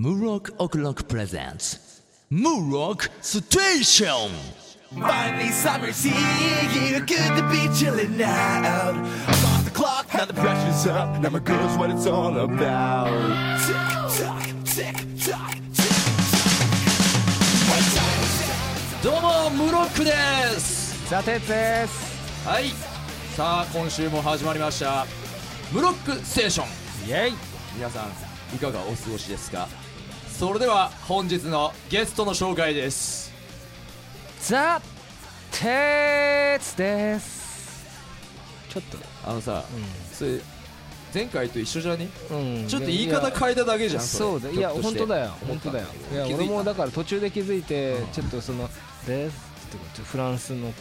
ムーロックオクロックプレゼンツムーロックステーション Finally, summer's here. Good to be chilling out. I'm off the clock, now the pressure's up. Now my girl's what it's all about. Tick tock, tick tock, tick tock. どうもムロックですさてつですはいさあ今週も始まりましたムロックステーションイェイ皆さんいかがお過ごしですかそれでは本日のゲストの紹介です。ザ・テツです。ちょっとあのさ、それ前回と一緒じゃね？うん。ちょっと言い方変えただけじゃんそうだ。いや本当だよ。本当だよ。いや俺もだから途中で気づいてうん。ちょっとその「です」ってフランスのこ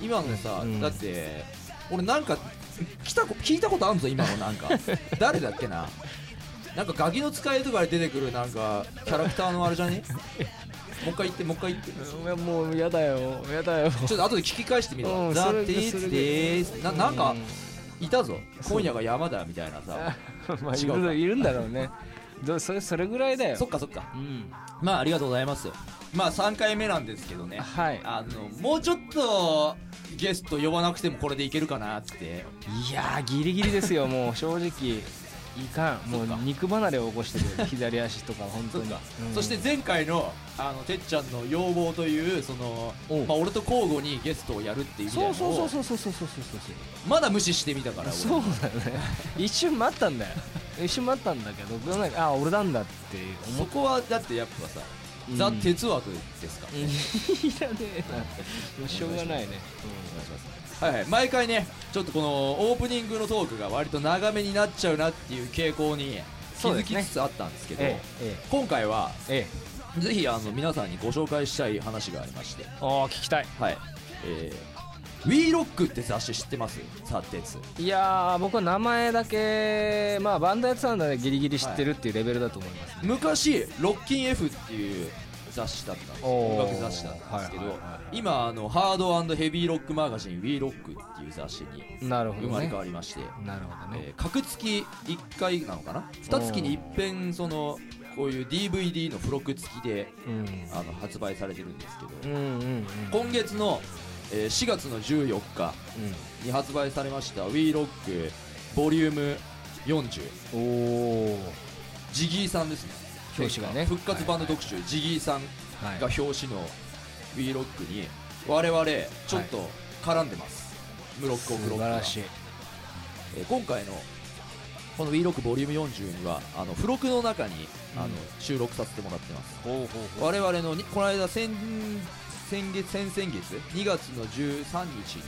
う今のさ、うん。だって俺なんか来たこ聞いたことあるぞ今のなんか。誰だっけな？なんかガキの使いとかで出てくるなんかキャラクターのあれじゃね？もう一回言ってもう一回言っていやもうやだよやだよちょっと後で聞き返してみるわ。うんザ・テイツそれでーす。ななんかういたぞ。今夜が山だみたいなさ。まあい違うかるいるんだろうねどそれそれぐらいだよそっかそっか。うんまあありがとうございます。まあ3回目なんですけどね。はいあのもうちょっとゲスト呼ばなくてもこれでいけるかなって。いやーギリギリですよもう正直いかん。もう肉離れを起こしてる。左足とか本当に。そっか。うん。そして前回のあのてっちゃんの要望というそのまあ俺と交互にゲストをやるっていうそうそうそうそうそうそうそうそうまだ無視してみたからそうだよね一瞬待ったんだよ。一瞬待ったんだけどなんかあ俺なんだってそこはだってやっぱさ、うん。ザ・鉄枠ですかいらねえ。なもうしょうがないね。はいはい、毎回ねちょっとこのオープニングのトークが割と長めになっちゃうなっていう傾向に気づきつつあったんですけどええ今回はええ。ぜひあの皆さんにご紹介したい話がありまして。ああ聞きたい。はい。えー、We Rock って雑誌知ってます？さてつ。いやー僕は名前だけまあバンドやってたんでギリギリ知ってるっていうレベルだと思います、昔ロッキン F っていう雑誌だったんです音楽雑誌だったんですけど、はいはいはいはい今あのハードヘビーロックマガジン We Rock っていう雑誌になるほど生まれね変わりまして、なるほどね、えー、各月1回なのかな？2月に一遍そのこういう DVD の付録付きでうん。あの発売されてるんですけど、うんうんうん。今月の、えー4月の14日に発売されました「WeRock ボリューム40うんおおジギーさんですね表紙がね。復活バンド特集、ジギーさんはい。が表紙の WeRock に我々ちょっと絡んでます、ムロックオフロックが。素晴らしい。えー今回のこの WeRock ボリューム40にはあの付録の中に、あのうん収録させてもらってます。我々のにこの間先先月先々月2月の13日に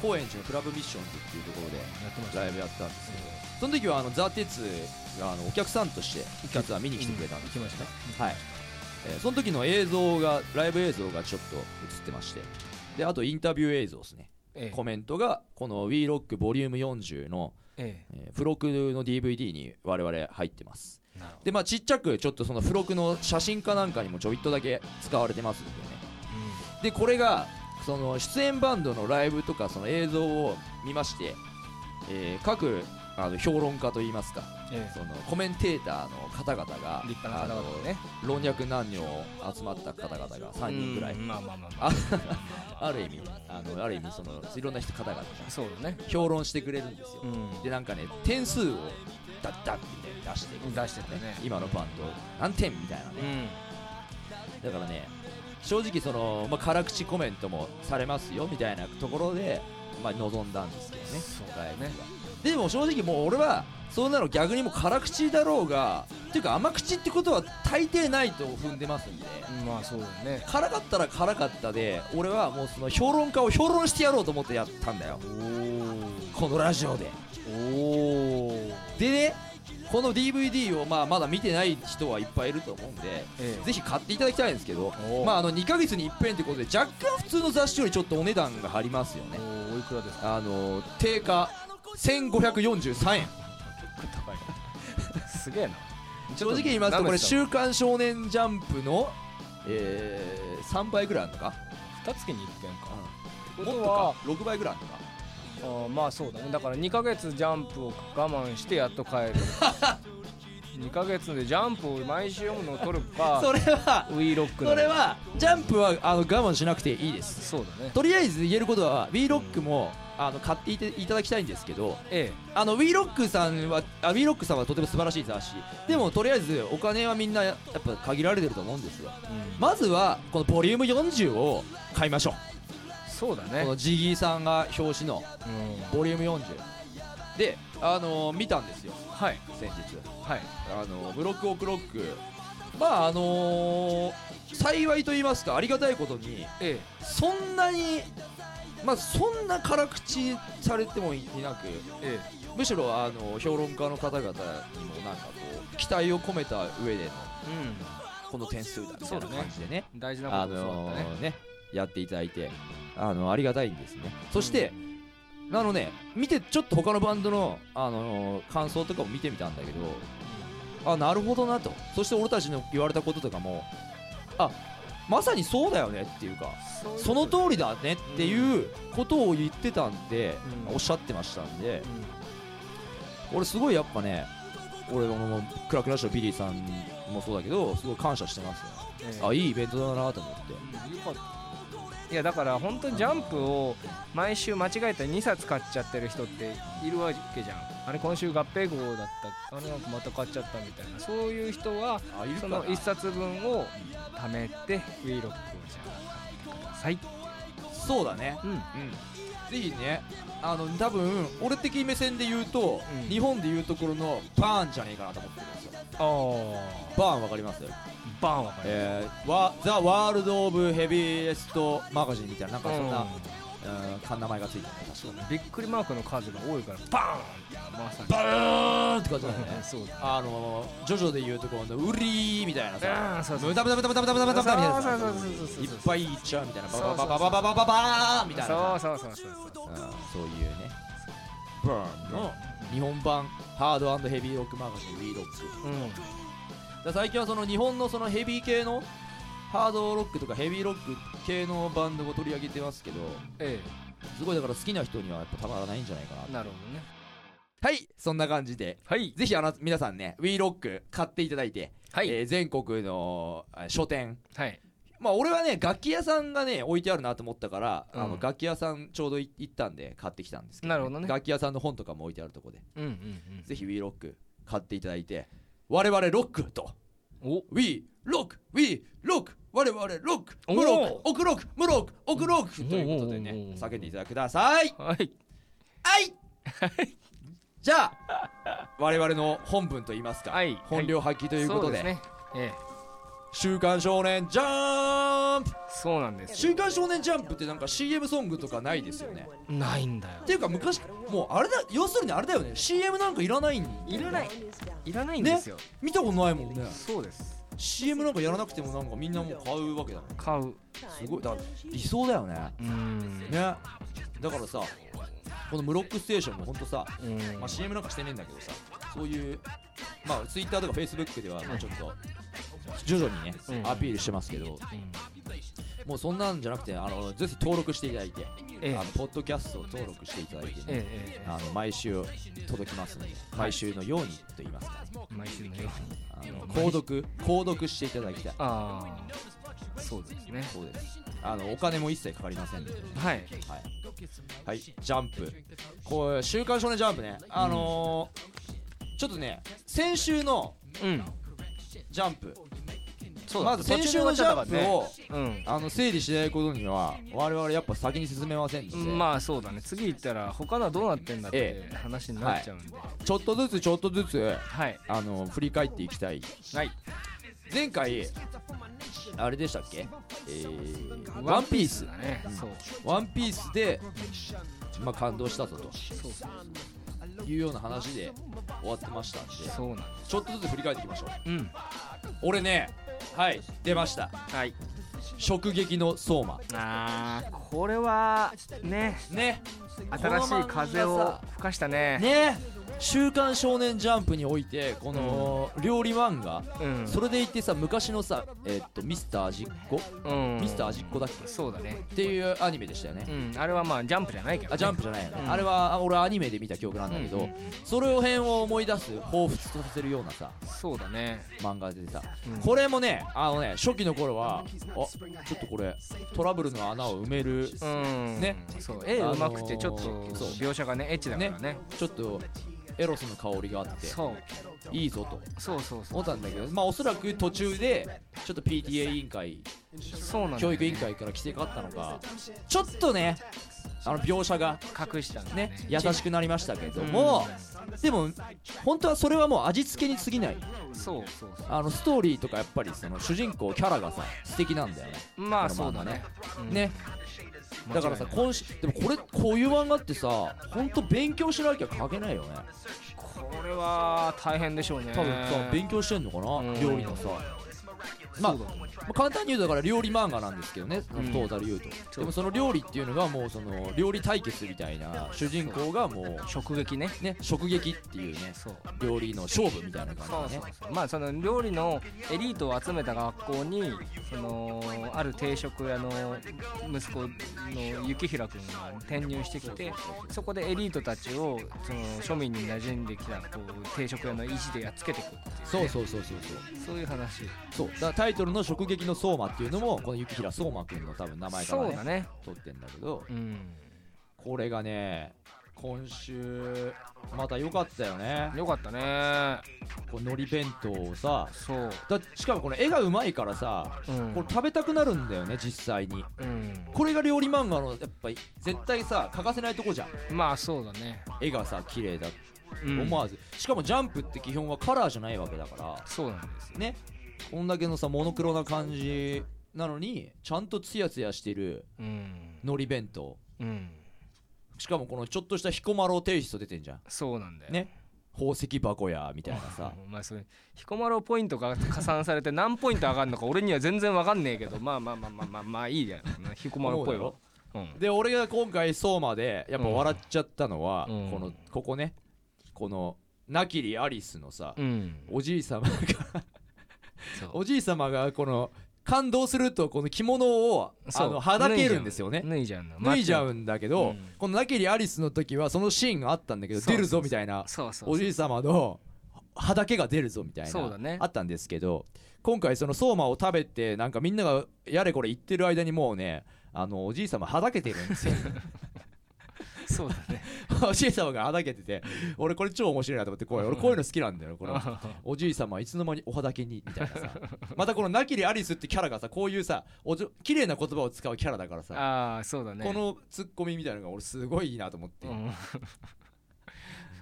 高円寺のクラブミッションズっていうところでライブやったんですけどその時はあのザ・テツがあのお客さんとして実は見に来てくれたんです来ました。はい、えーその時の映像がライブ映像がちょっと映ってまして。であとインタビュー映像ですね。ええ。コメントがこの WeRock ボリューム40のええ。ー付録の DVD に我々入ってます。でまあちっちゃくちょっとその付録の写真かなんかにもちょいっとだけ使われてますんでね。でこれがその出演バンドのライブとかその映像を見まして、えー各あの評論家といいますかどえ。そのコメンテーターの方々が立派な方々ね。老若男女集まった方々が3人ぐらい。うんまあまあまあまあ。あ る意味あのある意味そのいろんな人方々がそうだね。評論してくれるんですよ、うん。でなんかね点数をダッダッみたいに出して出してたね。今のバンド何点みたいなね。うん。だからね正直その、まあ、辛口コメントもされますよみたいなところで、まあ、臨んだんですけどね。そうライブねがでも正直もう俺はそんなの逆にもう辛口だろうがっていうか甘口ってことは大抵ないと踏んでますんで。うんまあそうだよね。辛かったら辛かったで俺はもうその評論家を評論してやろうと思ってやったんだよ。このラジオで。おおでねこの DVD をまあまだ見てない人はいっぱいいると思うんでええ。ぜひ買っていただきたいんですけどお、まあ、あの2ヶ月に一遍ということで若干普通の雑誌よりちょっとお値段が張りますよね。おおいくらですか？あの定価1543円。すげえな。正直言いますとこれ「週週刊少年ジャンプの」えー、3倍ぐらいあるのか？二月に一遍か。もっことか？6倍ぐらいあるのか？あーまあそうだね。だから2ヶ月ジャンプを我慢してやっと帰る。2ヶ月でジャンプを毎週読むのを取るか それはウィーロックのそれはジャンプはあの我慢しなくていいです。そうだね。とりあえず言えることは w ィーロックもあの買っていていただきたいんですけどえあの w ィーロックさんはあ w ィーロックさんはとても素晴らしい雑誌でもとりあえずお金はみんなやっぱ限られてると思うんですよ。え、うん。まずはこのボリューム40を買いましょそうだね。うこのジギーさんが表紙のうん。ボリューム40であの見たんですよ。はい。先日。はい。あのブロックオクロック。まああの幸いと言いますかありがたいことにえ。そんなにまあそんな辛口されてもいなくええ。むしろあの評論家の方々にもなんかこう期待を込めた上でのえこの点数だみたいな感じでね。うん大事なあことそうのだね。ねやっていただいてあのありがたいんですね。そして、あのね見てちょっと他のバンドのあの感想とかも見てみたんだけどあなるほどなと。そして俺たちの言われたこととかもあまさにそうだよねっていうかその通りだねっていうことを言ってたんで、うん。おっしゃってましたんでう俺すごいやっぱね俺もクラクラッシュのビリーさんもそうだけどすごい感謝してますよ。んええ。あいいイベントだなと思っていやだから本当にジャンプを毎週間違えた2冊買っちゃってる人っているわけじゃん。あれ今週合併号だった。あれなんかまた買っちゃったみたいな。そういう人はその1冊分を貯めてウィーロックをじゃあ買ってくださいそうだね。うん。うんぜひねあの多分俺的目線で言うと、うん。日本で言うところのバーンじゃねえかなと思ってるんですよ。あバーンわかります？バーンわかるえー、ワザ・ワールド・オブ・ヘビーエスト・マガジンみたいななんかそんな、かん名前がついてる確かんびっくりマークの数が多いからバーンってまさにバーンって感じだよね。そう。だあのジョジョで言うところのウリーみたいなさ。あーそうそうムタムタムタムタムタムタムタムタみたいなさそうそうそうそうそういっぱいいっちゃうみたいなバババババババババーンみたいなそうそうそうそうそううんそういうねバーンの日本版ハードヘビーロックマガジンウィーロックうんだ最近はその日本のそのヘビー系のハードロックとかヘビーロック系のバンドを取り上げてますけどえすごいだから好きな人にはやっぱたまらないんじゃないかなえなるほどね。はいそんな感じではい。ぜひあの皆さんね w ィーロック買っていただいて、はい。えー全国のあ書店。はい。まあ俺はね楽器屋さんがね置いてあるなと思ったから、あのうん楽器屋さんちょうどい行ったんで買ってきたんですけど、なるほどね。楽器屋さんの本とかも置いてあるとこで。うんうんうんぜひ w ィーロック買っていただいて我々ロックと。お。We ロック We ロック我々ロックムロックオクロックムロックオクロックということでねおーおーおー叫んでいただくください。はい。はい。じゃあ我々の本文といいますか、はい。本領発揮ということで,、そうすね。ええ。週刊少年ジャンプ。そうなんです週刊少年ジャンプってなんか CM ソングとかないですよね。ないんだよ。っていうか昔もうあれだ要するにあれだよね。CM なんかいらないんいらない。いらないんですよ、見たことないもんね。そうです CM なんかやらなくてもなんかみんなもう買うわけだもん。買う。すごい。だから理想だよね。うーん。ね。だからさこの「ムロックステーション」もほんとさ、うん。まあ、CM なんかしてねえんだけどさそういうまあ Twitter とか Facebook ではまあちょっと徐々にね、うん。アピールしてますけどもうそんなんじゃなくてあのぜひ登録していただいて、ええ。あのポッドキャストを登録していただいてね、ええ。えあの毎週届きますので毎週のようにと言いますか、え毎週のように。あの購読購読していただきたいああ。そうですね。そうです。あのお金も一切かかりませんので。はい。はい、はい、ジャンプ。こう週刊少年ジャンプね。あのーちょっとね先週のうん。ジャンプまず先週のジャンプを、うん。あの整理しないことには我々やっぱ先に進めませんので、まあそうだね。次行ったら他のはどうなってんだってえ話になっちゃうんで。ちょっとずつちょっとずつはい。あの振り返っていきたい。はい。前回あれでしたっけ？えー、ワンピース。だね。そう。ワンピースで、まあ、感動したぞと。いうような話で終わってましたんで。そうなんでちょっとずつ振り返っていきましょう。すうん。俺ねはい出ました。はい。直撃の相馬。あーこれはね。ね。新しい風を吹かしたね。ね週刊少年ジャンプ」においてこの料理漫画、うん。それでいってさ昔のさ、えーっとミスター味っ子、うん。ミスター味っ子だっけ？そうだね。っていうアニメでしたよね、うん。あれはまあジャンプじゃないけどね。あジャンプじゃないよね、うん。あれはあ俺アニメで見た記憶なんだけど、うんそれを辺を思い出す彷彿とさせるようなさそうだね。漫画でさ、うん。これもねあのね初期の頃はあちょっとこれトラブルの穴を埋めるうん。ね。そう。絵うまくてちょっと描写がねエッチだからね。ちょっとエロスの香りがあっていいぞと。そうそうそう。思ったんだけどまあおそらく途中でちょっと PTA 委員会そうなんだよ教育委員会から規制があったのかちょっとねあの描写が隠したね。ね優しくなりましたけども、でも本当はそれはもう味付けに過ぎない。そうそうそう。あのストーリーとかやっぱりその主人公キャラがさ素敵なんだよね。まあそうだね。うん。ねだからさ今週でもこれこういう漫画ってさ本当勉強しなきゃ書けないよね。これは大変でしょうね。多分さ勉強してんのかな、うん。料理のさまあそうだと思うまあ簡単に言うとだから料理漫画なんですけどね、うん。トータル言うと。でもその料理っていうのがもうその料理対決みたいな主人公がもう食撃ね。ね食撃っていうね料理の勝負みたいな感じでねまあその料理のエリートを集めた学校にそのある定食屋の息子の幸平君が転入してきてそこでエリートたちをその庶民に馴染んできたこう定食屋の意地でやっつけていくっていうね。そうそうそうそう。そうそういう話。そう。だタイトルの「食撃の相馬」っていうのもこの雪平相馬くんの多分名前からねね。取ってんだけどうん。これがね今週また良かったよね。よかったね。こう海苔弁当をさそう。だしかもこの絵がうまいからさうん。これ食べたくなるんだよね実際に。うん。これが料理漫画のやっぱり絶対さ欠かせないとこじゃん。まあそうだね。絵がさ綺麗だうん。思わず、しかもジャンプって基本はカラーじゃないわけだから。そうなんですよ。ねこんだけのさモノクロな感じなのにちゃんとツヤツヤしてるうん。海苔弁当。うん。しかもこのちょっとした彦摩呂テイスト出てんじゃん。そうなんだよ。ね？宝石箱やみたいなさ。お前それ彦摩呂ポイントが加算されて何ポイント上がるのか俺には全然わかんねえけどまあまあまあまあまあまあいいや彦摩呂っぽいわ。うん。で俺が今回相馬でやっぱ笑っちゃったのは、うん。このここねこのナキリアリスのさ、うん。おじい様がおじい様がこの感動するとこの着物をあのはだけるんですよね。脱いじゃうの脱いじゃううんだけど、うん。このナキリアリスの時はそのシーンがあったんだけど出るぞみたいな。おじい様のはだけが出るぞみたいな、ね。あったんですけど今回その相馬を食べてなんかみんながやれこれ言ってる間にもうねあのおじい様はだけてるんですよ そうだね。おじい様がはだけてて俺これ超面白いなと思ってこう俺こういうの好きなんだよ。このおじい様はいつの間におはだけにみたいなさ。またこのナキリアリスってキャラがさこういうさおじょ綺麗な言葉を使うキャラだからさああそうだね。このツッコミみたいなのが俺すごいいいなと思って、うん。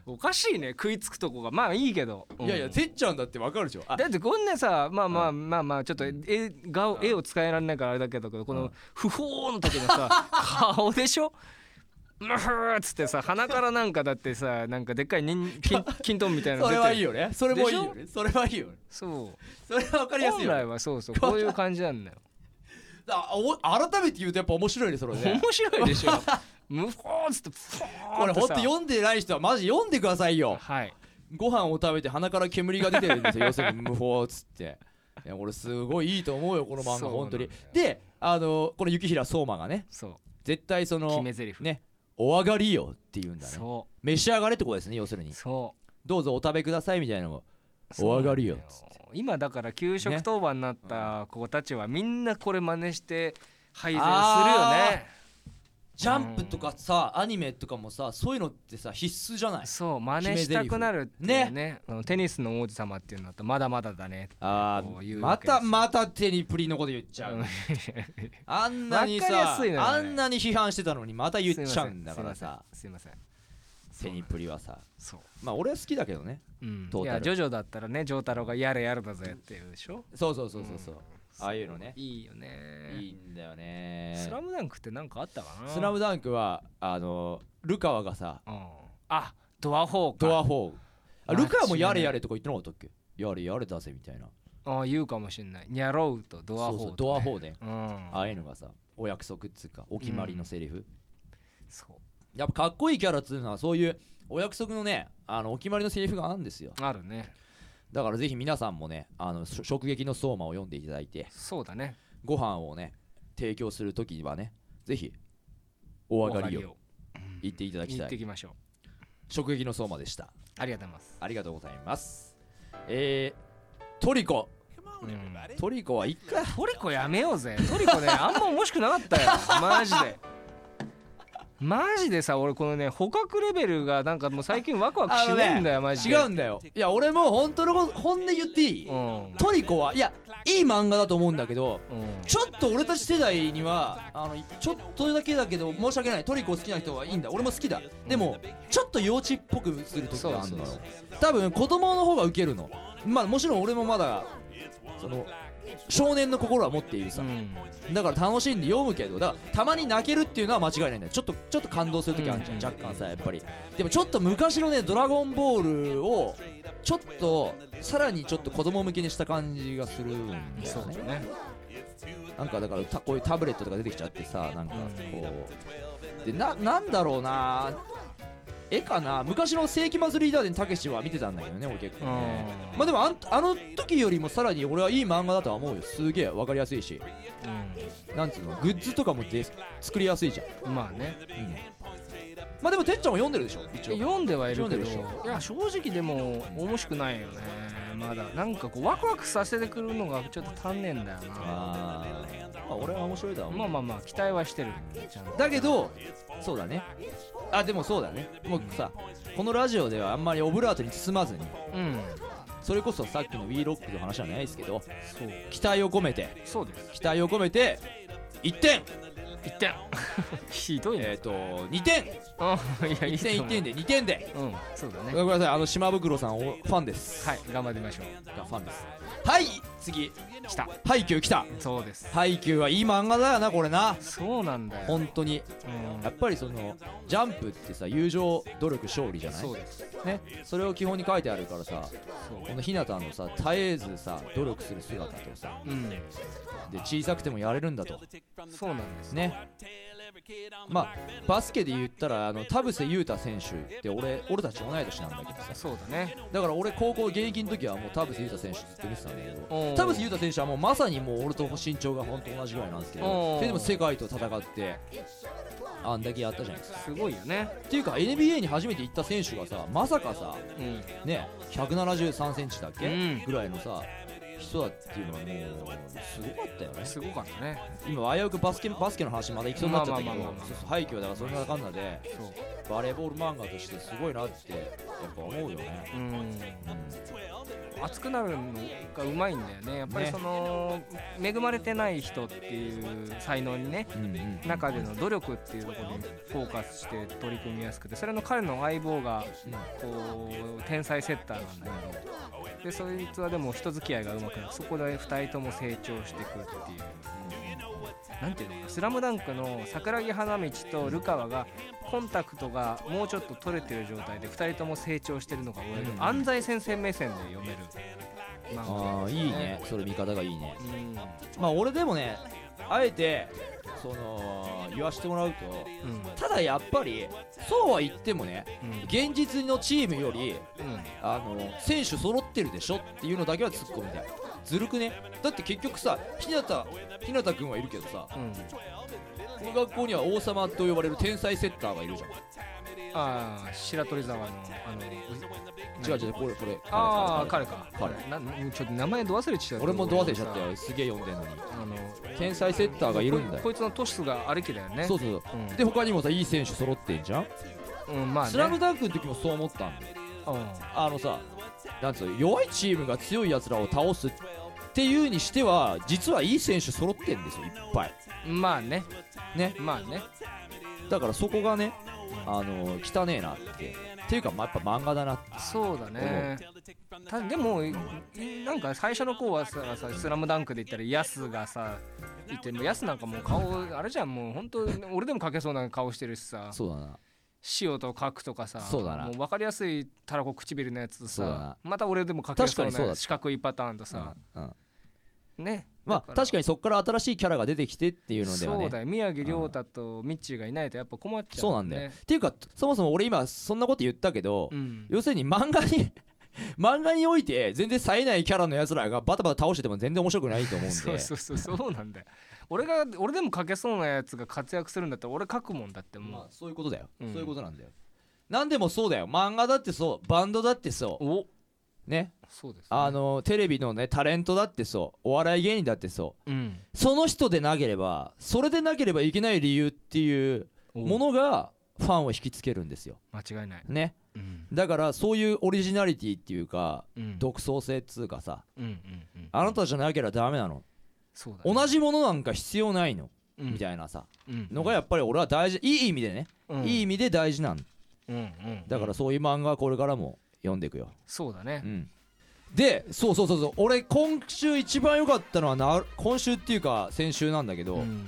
おかしいね食いつくとこが。まあいいけど。いやいやうんてっちゃんだってわかるでしょ。あだってこんなさまあまあまあまあちょっと絵が絵を使えられないからあれだけどこの不法の時のさ顔でしょ？ムフーっつってさ鼻からなんかだってさなんかでっかいにん金金トンみたいなのそれはいいよね。それもいいよね。それはいいよね。そう。それはわかりやすいよ、本来はそうそう。こういう感じなんだよ。あお改めて言うとやっぱ面白いねそれね。面白いでしょ。ムフォーっつってフォーこれほんと読んでない人はマジ読んでくださいよ。はい。ご飯を食べて鼻から煙が出てるんですよ。要するにムフォーっつって。いや俺すごいいいと思うよこの漫画本当に。であのこの幸平創真がね。そう。絶対その決め台詞ねお上がりよって言うんだね。そ召し上がれってことですね要するに。うそう。どうぞお食べくださいみたいなのを。お上がりよ今だから給食当番になった子たちはみんなこれ真似して配膳するよねジャンプとかさアニメとかもさそういうのってさ必須じゃない？そう真似したくなるね。あのテニスの王子様っていうのとまだまだだね。あこう言ーまたまたテニプリのこと言っちゃう、う んあんなにさ、ね。あんなに批判してたのにまた言っちゃうんだからさ。すいません。テニプリはさ。そう。まあ俺は好きだけどね。うん。いやジョジョだったらねジョータロがやれやるだぜっていうでしょ？そうそうそうそうそう、ああいうのね。いいよね。いいんだよね。スラムダンクってなんかあったかな？スラムダンクはあのルカワがさうん。あドア4か。ドア4あ間違いないルカワもやれやれとか言ってなかったっけ？やれやれだぜみたいな。あ言うかもしんない。ニャロウとドア4そうそうドア4でうん。ああいうのがさお約束っつうかお決まりのセリフ、そう。やっぱかっこいいキャラっつうのはそういうお約束のねあのお決まりのセリフがあるんですよ。あるねだからぜひ皆さんもねあのし直撃の相馬を読んでいただいてそうだね。ご飯をね提供するときにはねぜひお上がりを言っていただき言たい。ってきましょう。直撃の相馬でした。ありがとうございます。ありがとうございます。えー、トリコ。うん。トリコはいっかトリコやめようぜ。トリコねあんま面白くなかったよ。マジでマジでさ俺このね捕獲レベルがなんかもう最近ワクワクしないんだよ、マジで。違うんだよ。いや俺も本当の本音言っていい、うん。トリコはいやいい漫画だと思うんだけどうん。ちょっと俺たち世代にはあのちょっとだけだけど申し訳ない。トリコ好きな人はいいんだ。俺も好きだ。でもちょっと幼稚っぽくする時があるのよ多分子供の方がウケるのまあもちろん。俺もまだその少年の心は持っているさ。うん。だから楽しんで読むけどだからたまに泣けるっていうのは間違いないんだよ。ちょっとちょっと感動する時あるじゃん、うん。若干さやっぱり。でもちょっと昔のね「ドラゴンボール」をちょっとさらにちょっと子供向けにした感じがするんだよそうだね。なんかだからたこういうタブレットとか出てきちゃってさなんかこう。でななんだろうな絵かな？昔の世紀末リーダーでたけしは見てたんだけどね俺結構ね。うん。まあでもあんあの時よりもさらに俺はいい漫画だとは思うよ。すげえわかりやすいし。なんつうの？グッズとかもで作りやすいじゃん。うんまあね。まあでもてっちゃんも読んでるでしょ？一応。読んではいるけど。いや正直でも面白くないよね。まだ。なんかこうワクワクさせてくるのがちょっと足んねえんだよな。ああ俺は面白いとは思う。まあまあまあ期待はしてる。だけどそうだねあでもそうだね。もうさこのラジオではあんまりオブラートに包まずにうん。それこそさっきの WeRock の話じゃないですけどそう。期待を込めてそうです。期待を込めて1点1点 ひどいねえっ、と2点。う んいやいい1点1点で2点で。うんそうだね。ごめんなさいあの島袋さんおファンです。はい頑張ってみましょう。がファンです。はい次。来た。ハイキュー来た。そうです。ハイキューはいい漫画だよなこれな。そうなんだよ。本当に。うん。やっぱりそのジャンプってさ友情努力勝利じゃない？そうです。ね。それを基本に書いてあるからさそう。この日向のさ絶えずさ努力する姿とさうんで小さくてもやれるんだと。そうなんですね。まあバスケで言ったらあの田臥勇太選手って俺俺たち同い年なんだけどさ。そうだね。だから俺高校現役の時はもう田臥勇太選手ずっと見てたんだけど田臥勇太選手はもうまさにもう俺と身長が本当同じぐらいなんですけどでも世界と戦ってあんだけやったじゃないですか。すごいよね。っていうか NBA に初めて行った選手がさまさかさうん。ね173センチだっけ、うん。ぐらいのさ人だっていうのはもうすごかったよね。すごかったね。今危うくバスケバスケの話まだ行きそうになっちゃったけど廃墟はだからそんなかんなでバレーボール漫画としてすごいなってやっぱ思うよね、うん。熱くなるのがうまいんだよね。やっぱりねその、恵まれてない人っていう才能にねうんうんうん。中での努力っていうところにフォーカスして取り組みやすくてそれの彼の相棒がこう天才セッターなんだけど。でそいつはでも人付き合いがうまそこで2人とも成長していくっていう。なんていうのかな「スラムダンクの桜木花道とルカワがコンタクトがもうちょっと取れてる状態で2人とも成長してるのが俺うん。安西先生目線で読める漫画。ああいいね。それ見方がいいね。うん。まあ俺でもねあえてその言わしてもらうとうん。ただやっぱりそうは言ってもねうん。現実のチームよりうん。あの選手揃ってるでしょっていうのだけは突っ込みたい。ずるくね？だって結局さ日向日向君はいるけどさうん。この学校には王様と呼ばれる天才セッターがいるじゃんああ白鳥沢のあの違う違うこれこれ。ああ彼彼か。彼。なちょっと名前ど忘れちゃった。俺もど忘れしちゃったよすげえ読んでんのに。あの天才セッターがいるんだよ。ここいつのトスがありきだよね。そうそうう。ん。で他にもさいい選手揃ってんじゃん。うんまあね。スラムダンクの時もそう思ったんだよあのさなんつうの弱いチームが強いやつらを倒すっていうにしては実はいい選手揃ってんですよいっぱい。うんまあね。ね。まあね。だからそこがねあの汚ねえなって。っていうかまあやっぱ漫画だなって。そうだね。たでもいなんか最初の子はささ「スラムダンクで言ったらヤスがさいてもヤスなんかもう顔あれじゃんもう本当俺でも描けそうな顔してるしさ。そうだな。塩と角とかさそうだな。もう分かりやすいたらこ唇のやつとさまた俺でも描けそうな四角いパターンとさ、うんうんね。まあ確かにそこから新しいキャラが出てきてっていうのではね。そうだよ。宮城亮太とミッチーがいないとやっぱ困っちゃうそうなんだよ。っていうかそもそも俺今そんなこと言ったけど、うん。要するに漫画に 漫画において全然冴えないキャラのやつらがバタバタ倒してても全然面白くないと思うんで。そうそうそうそうなんだよ。俺が俺でも書けそうなやつが活躍するんだったら俺書くもんだってもう。まあそういうことだよ、うん。そういうことなんだよ。なんでもそうだよ。漫画だってそう。バンドだってそう。おね。そうですね。あのテレビのねタレントだってそう。お笑い芸人だってそう。うん。その人でなければそれでなければいけない理由っていうおものがファンを引きつけるんですよ。間違いない。ね。うん。だからそういうオリジナリティっていうかうん。独創性っつうかさ。うんうんうん。あなたじゃなければダメなの。ね。同じものなんか必要ないの。うん。みたいなさ。うんのがやっぱり俺は大事。いい意味でね。うん。いい意味で大事なんうんうん。だからそういう漫画はこれからも読んでいくよ。そうだね。うん。でそうそうそうそう。俺今週一番良かったのはな今週っていうか先週なんだけど、うん。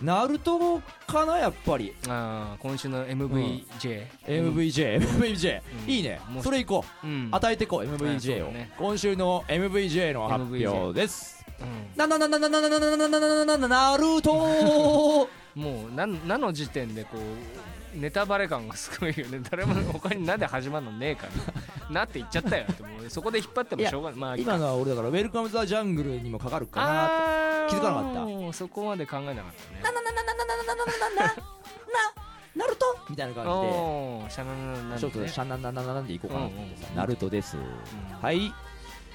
ナルトかなやっぱり。ああ今週の MVJ MVJ、MVJ、うん。いいね。それいこう、うん。与えてこううん MVJ を、ね。今週の MVJ の発表です。うん。ななななななななななななななナルトもうなんなの時点でこうネタバレ感がすごいよね。誰も他になんで始まるのねえから。なって言っちゃったよ。ってもうそこで引っ張ってもしょうがない。まあ今のは俺だからウェルカムザジャングルにもかかるかなと気づかなかった。そこまで考えなかったね。ななななななななななななナルトみたいな感じでシャナナナナちょっとシャンナンナンナンナンでいこうかなと思ってさうんナルトですうんはい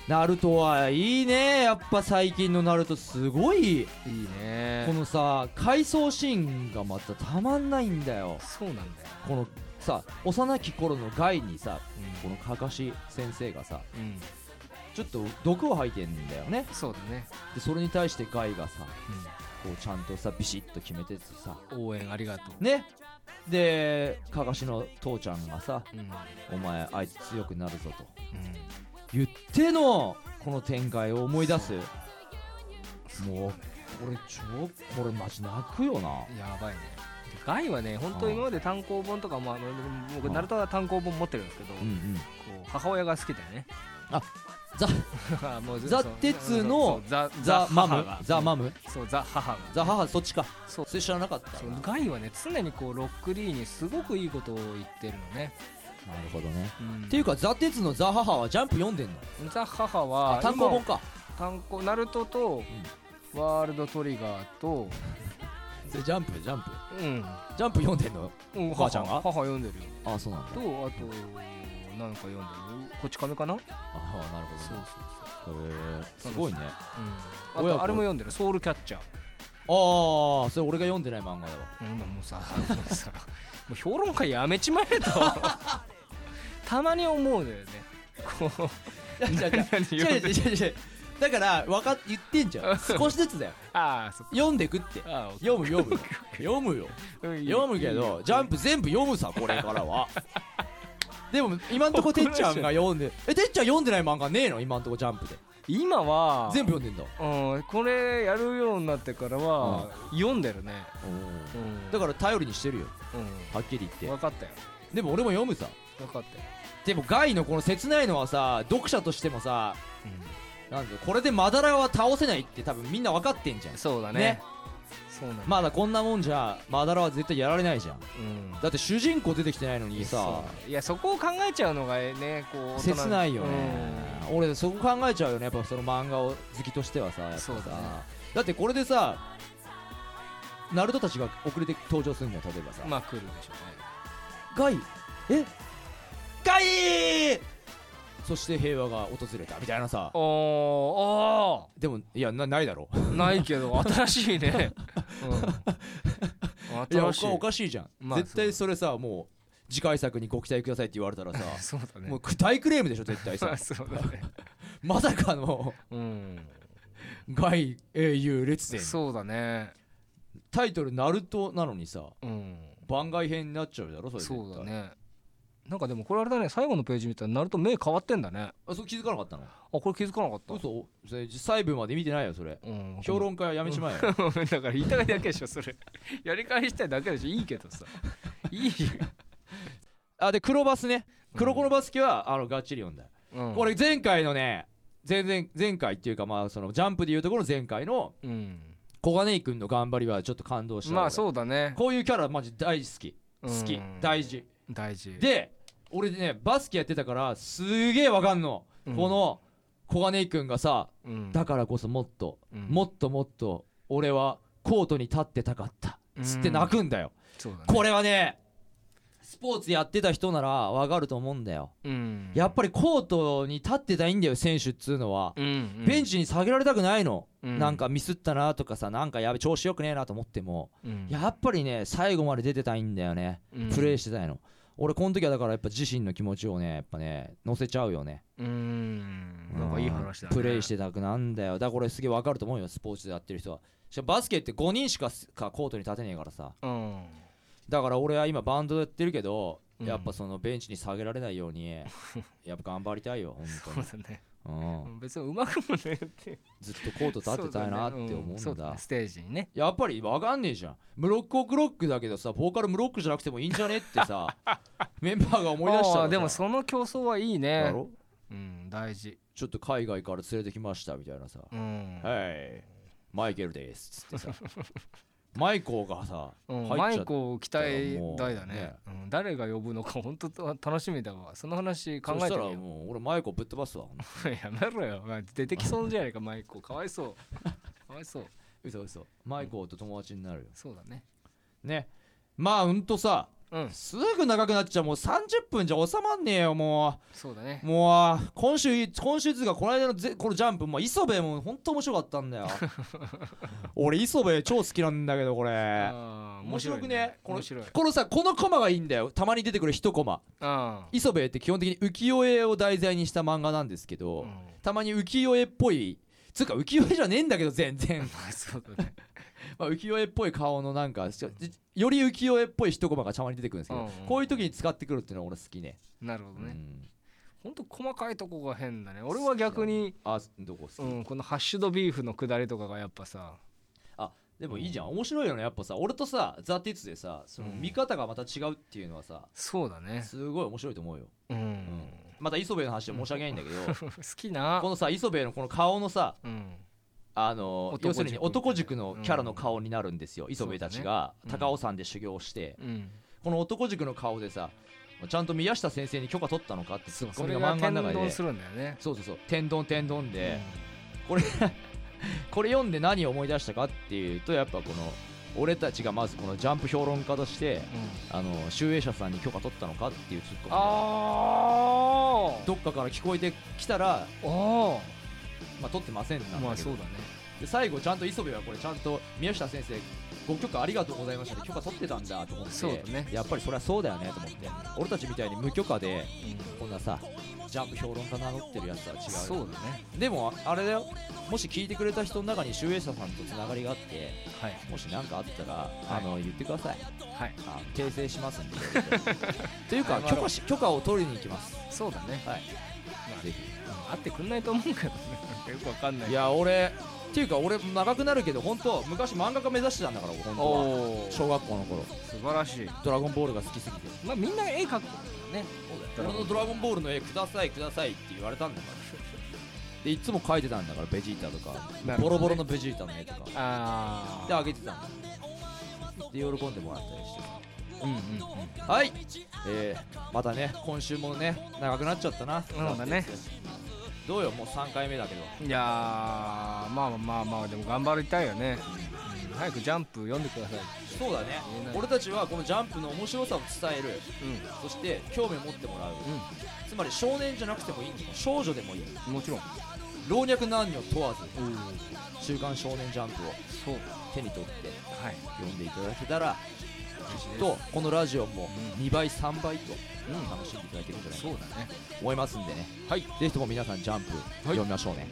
ナルトはいいね。やっぱ最近のナルトすごい。いいね。このさ回想シーンがまたたまんないんだよ。そうなんだよ。このさ幼き頃のガイにさこのかかし先生がさうん、うん、ちょっと毒を吐いてんだよね。そうだね、でそれに対してガイがさこうちゃんとさビシッと決めててさ。うん、応援ありがとう。ね。でかかしの父ちゃんがさうん。うんお前あいつ強くなるぞと言ってのこの展開を思い出す。もうこれ超これマジ泣くよな。やばいね。でガイはね本当今まで単行本とかもあの僕うんナルトは単行本持ってるんですけど、うんうん。こう母親が好きだよね。あザ。ザ鉄のザザマム。ザマム？そうザ母が。ザ母そっちか。そう。それ知らなかった。ガイはね常にこうロックリーにすごくいいことを言ってるのね、るほどね。うん。っていうかザ・鉄のザ・母はジャンプ読んでんの？ザ母はあ単行本か。今単行ナルトと、ワールドトリガーとそれジャンプジャンプ？うん、ジャンプ読んでんの？うん、お母ちゃんが？母母読んでるよ。あそうなんだ。とあとなんか読んでる？こち亀かな？ああなるほそうどそう。ねへえすごいね。そう、うん、あとあれも読んでる？ソウルキャッチャー。ああそれ俺が読んでない漫画だわ。うんもうさ もうさもう評論家やめちまえと たまに思うだよね。こう。だから分かっ言ってんじゃん。少しずつだよ。ああそっか。読んでくって。ああ読む読む読むよ。読むけどジャンプ全部読むさこれからは。でも今んとこてっちゃんが読んでえてっちゃん読んでない漫画ねえの？今んとこジャンプで。今は全部読んでんだうん、これやるようになってからは、読んでるね、うん、だから頼りにしてるよ。うはっきり言って。ん、分かったよ。でも俺も読むさ分かったよ、でもガイのこの切ないのはさ読者としてもさなんだろうこれでマダラは倒せないって多分みんな分かってんじゃん。そうだね。ね。そうなんだ、まだこんなもんじゃマダラは絶対やられないじゃん。うん。だって主人公出てきてないのにさいやそこを考えちゃうのがねこう切ないよね、俺そこ考えちゃうよねやっぱその漫画を好きとしてはさやっぱさ。そうだね。だってこれでさナルトたちが遅れて登場するんだよ例えばさ、うんまあ来るでしょガイえ？ガイそして平和が訪れたみたいなさ。うねおー。でもいやなないだろ。ないけど 新しいね、うん、いやお新しい。かおかしいじゃん、まあ絶対それさもう次回作にご期待くださいって言われたらさ そうだね。もう大クレームでしょ絶対さ。そうだね。まさかのうん。ガイ英雄列伝。そうだね。タイトルナルトなのにさうん。番外編になっちゃうだろそれ絶対。そうだねなんかでもこれあれだね最後のページ見たらナルト目変わってんだね。ああそれ気づかなかったの？これ気づかなかった。嘘？それ細部まで見てないよそれ。うん。評論家はやめちまえよ。だから言いたいだけでしょそれ。やり返したいだけでしょいいけどさ。いいよ、あで黒バスね。黒子のバスケはあのがっちり読んだよ。うん、これ前回のね前々前回っていうかまあそのジャンプでいうところの前回のうん。小金井君の頑張りはちょっと感動したまあ俺そうだね。こういうキャラマジ大好き。好き。うん。大事。大事。で俺ねバスケやってたからすげえわかんの、うん。この小金井君がさうん。だからこそもっと、うん。もっともっと俺はコートに立ってたかった。つって泣くんだよ、ね。これはねスポーツやってた人ならわかると思うんだよ、うん。やっぱりコートに立ってたいんだよ選手っつうのは、うんうん。ベンチに下げられたくないの、うん。なんかミスったなとかさなんかやべ調子よくねえなと思ってもうん。やっぱりね最後まで出てたいんだよね、うん。プレーしてたいの俺この時はだからやっぱ自身の気持ちをねやっぱね乗せちゃうよね。うん。なんかいい話だね。プレイしてたくなんだよ。だからこれすげえ分かると思うよスポーツでやってる人は。しかもバスケって5人しかコートに立てねえからさ。うん。だから俺は今バンドやってるけど、うん。やっぱそのベンチに下げられないようにやっぱ頑張りたいよ本そうだね。当に、うん、別にうまくもねってずっとコート立ってたいなって思うんだ。そうだね。ステージにね。やっぱり分かんねえじゃん。ムロックオクロックだけどさボーカルムロックじゃなくてもいいんじゃねってさ メンバーが思い出したあーでもその競争はいいね。だろ？うん大事。ちょっと海外から連れてきましたみたいなさ。うん。はい。マイケルですつってさ マイコーがさうんマイコを期待大だね。ね。うん誰が呼ぶのか本当と楽しみだわ。その話考そしてたらえみよもう俺マイコーぶっ飛ばすわう やめろよ。まあ出てきそうじゃないかマイコかわいそう。かわいそう。嘘嘘。マイコーと友達になるよ。そうだね。ね。まあうんとさうん。すぐ長くなっちゃう。もう30分じゃ収まんねえよもそうだね。うもう今週今週つうかこの間のぜこのジャンプもう磯部も本当面白かったんだよ。俺磯部超好きなんだけどこれ。面白くね？この面白い。このさこのコマがいいんだよ。たまに出てくる一コマ。あ磯部って基本的に浮世絵を題材にした漫画なんですけーど、うん。たまに浮世絵っぽい。つうか浮世絵じゃねえんだけど全然、まあそうだねまあ、浮世絵っぽい顔のなんかより浮世絵っぽい一コマがたまに出てくるんですけど、うんうんこういう時に使ってくるっていうのは俺好きね。なるほどね。うん。ほんと細かいとこが変だね。俺は逆にあどこうんこのハッシュドビーフのくだりとかがやっぱさ。でもいいじゃん。面白いよねやっぱさ。俺とさザ・ティッツでさそのうん。見方がまた違うっていうのはさそうだね。すごい面白いと思うよ、うん、うん。また磯部の話で申し訳ないんだけど、好きな。このさ磯部のこの顔のさうんあの要するに男塾のキャラの顔になるんですよ、磯部たちが、高尾山で修行して、うん。この男塾の顔でさちゃんと宮下先生に許可取ったのかってツッコミがが漫画の中で。天丼するんだよね。そうそうそう。天丼天丼で、これ これ読んで何を思い出したかっていうとやっぱこの俺たちがまずこのジャンプ評論家としてうん。あの集英社さんに許可取ったのかっていうツッコミどっかから聞こえてきたら、まあ、取ってませんなんだけど、まあそうだね。で最後ちゃんと磯部はこれちゃんと宮下先生ご許可ありがとうございましたって許可取ってたんだと思って。そうだね。やっぱりそれはそうだよねと思って。俺たちみたいに無許可でこんなさジャンプ評論家名乗ってるやつとは違うそうだね。でもあれだよ。もし聞いてくれた人の中に集英社さんとつながりがあってはい。もし何かあったら、はい。あの言ってください。はい。あ訂正しますんで。というか許可し許可を取りに行きます。そうだね。はい。まあ会ってくんないと思うけどね。よくわかんない。いや俺っていうか俺長くなるけど本当昔漫画家目指してたんだから俺本当は。小学校の頃。素晴らしい。ドラゴンボールが好きすぎて。まあみんな絵描くね。俺のドラゴンボールの絵くださいくださいって言われたんだから。でいつも描いてたんだからベジータとか、ね。ボロボロのベジータの絵とか。あであげてたんだで喜んでもらったりして。うんうんうん。はい、えー、またね今週もね長くなっちゃったな。そうだね どうよもう3回目だけど。いやーまあまあまあでも頑張りたいよね、うん、早くジャンプ読んでください。そうだね。俺たちはこのジャンプの面白さを伝える。うそして興味を持ってもらう。つまり少年じゃなくてもいい少女でもいい。んもちろん。老若男女問わずおお「週刊少年ジャンプ」を手に取ってはい。読んでいただけたらとこのラジオもう2倍3倍とうん。楽しんでいただけるんじゃないかそうだね。と思いますんでね。はい。ぜひとも皆さんジャンプ読みましょうね、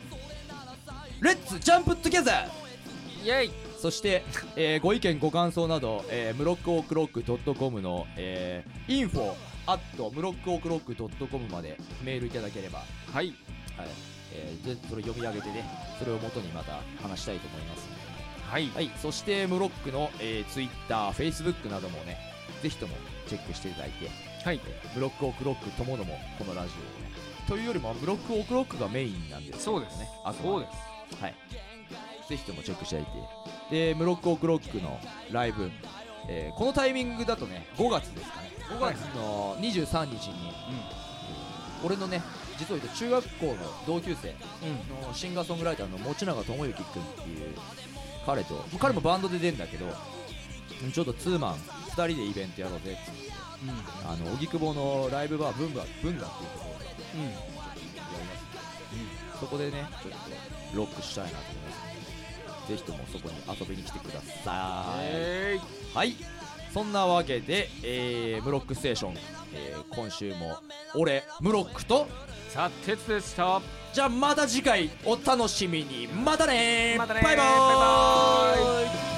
Let's jump together yay。そして、えーご意見ご感想など、えー、ムロックオークロック dot com の、えー、info at ムロックオークロック dot com までメールいただければ、はい。はい。えーでそれ読み上げてねそれを元にまた話したいと思いますはい。はい、そしてムロックの、えー、Twitter、Facebook などもね、ぜひともチェックしていただいて、はい。えームロックオクロックともどもこのラジオをね、というよりもブロックオクロックがメインなんですそうですね。あそうです。はい。ぜひともチェックしていて。でムロックオクロックのライブ、えーこのタイミングだとね5月ですかね。5月の23日に、俺のね実を言うと中学校の同級生のシンガーソングライターの持永智之君っていう彼と彼もバンドで出るんだけどちょっとツーマン2人でイベントやろうぜ。っつってあの荻窪のライブバー文化文化っていうところでやります、そこでねちょっとロックしたいなと思います。ぜひともそこに遊びに来てください、えはいそんなわけで、えー、ムロックステーション、えー今週も俺ムロックとー、さあ鉄でした。じゃあまた次回お楽しみに。またねまたねバイバーイ。バイバーイ